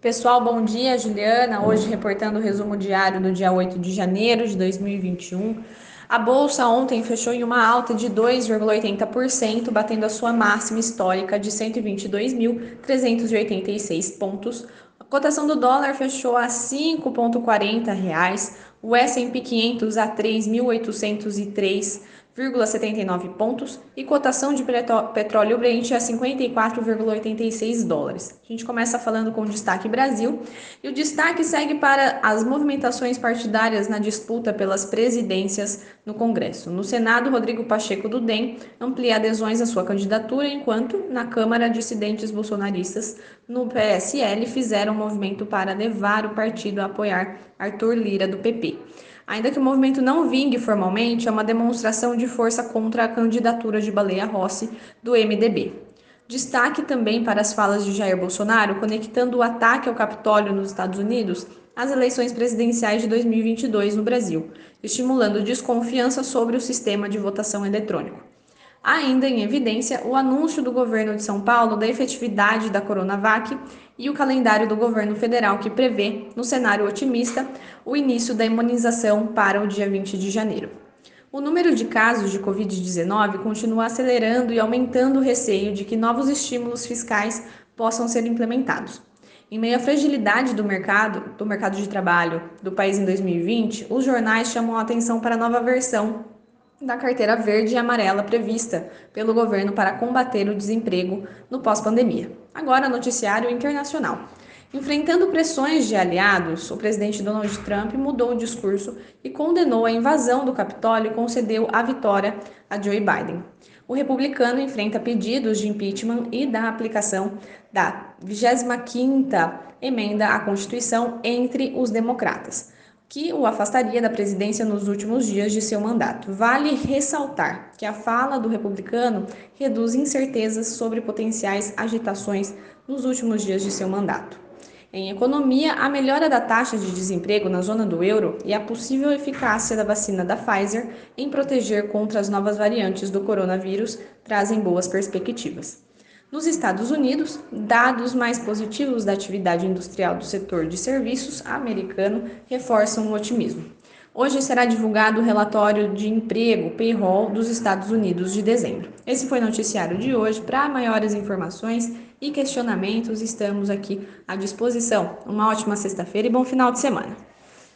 Pessoal, bom dia, Juliana. Hoje reportando o resumo diário do dia 8 de janeiro de 2021. A bolsa ontem fechou em uma alta de 2,80%, batendo a sua máxima histórica de 122.386 pontos. A cotação do dólar fechou a R$ 5,40, o S&P 500 a 3.803 0,79 pontos e cotação de petróleo Brent a 54,86 dólares. A gente começa falando com o destaque Brasil e o destaque segue para as movimentações partidárias na disputa pelas presidências no Congresso. No Senado, Rodrigo Pacheco do DEM amplia adesões à sua candidatura, enquanto na Câmara, dissidentes bolsonaristas no PSL fizeram um movimento para levar o partido a apoiar Arthur Lira do PP. Ainda que o movimento não vingue formalmente, é uma demonstração de força contra a candidatura de Baleia Rossi do MDB. Destaque também para as falas de Jair Bolsonaro conectando o ataque ao Capitólio nos Estados Unidos às eleições presidenciais de 2022 no Brasil, estimulando desconfiança sobre o sistema de votação eletrônico. Ainda em evidência, o anúncio do governo de São Paulo da efetividade da Coronavac e o calendário do governo federal que prevê, no cenário otimista, o início da imunização para o dia 20 de janeiro. O número de casos de Covid-19 continua acelerando e aumentando o receio de que novos estímulos fiscais possam ser implementados. Em meio à fragilidade do mercado, do mercado de trabalho do país em 2020, os jornais chamam a atenção para a nova versão da carteira verde e amarela prevista pelo governo para combater o desemprego no pós-pandemia. Agora, noticiário internacional. Enfrentando pressões de aliados, o presidente Donald Trump mudou o discurso e condenou a invasão do Capitólio e concedeu a vitória a Joe Biden. O republicano enfrenta pedidos de impeachment e da aplicação da 25ª emenda à Constituição entre os democratas que o afastaria da presidência nos últimos dias de seu mandato. Vale ressaltar que a fala do republicano reduz incertezas sobre potenciais agitações nos últimos dias de seu mandato. Em economia, a melhora da taxa de desemprego na zona do euro e a possível eficácia da vacina da Pfizer em proteger contra as novas variantes do coronavírus trazem boas perspectivas. Nos Estados Unidos, dados mais positivos da atividade industrial do setor de serviços americano reforçam o otimismo. Hoje será divulgado o relatório de emprego payroll dos Estados Unidos de dezembro. Esse foi o noticiário de hoje. Para maiores informações e questionamentos, estamos aqui à disposição. Uma ótima sexta-feira e bom final de semana.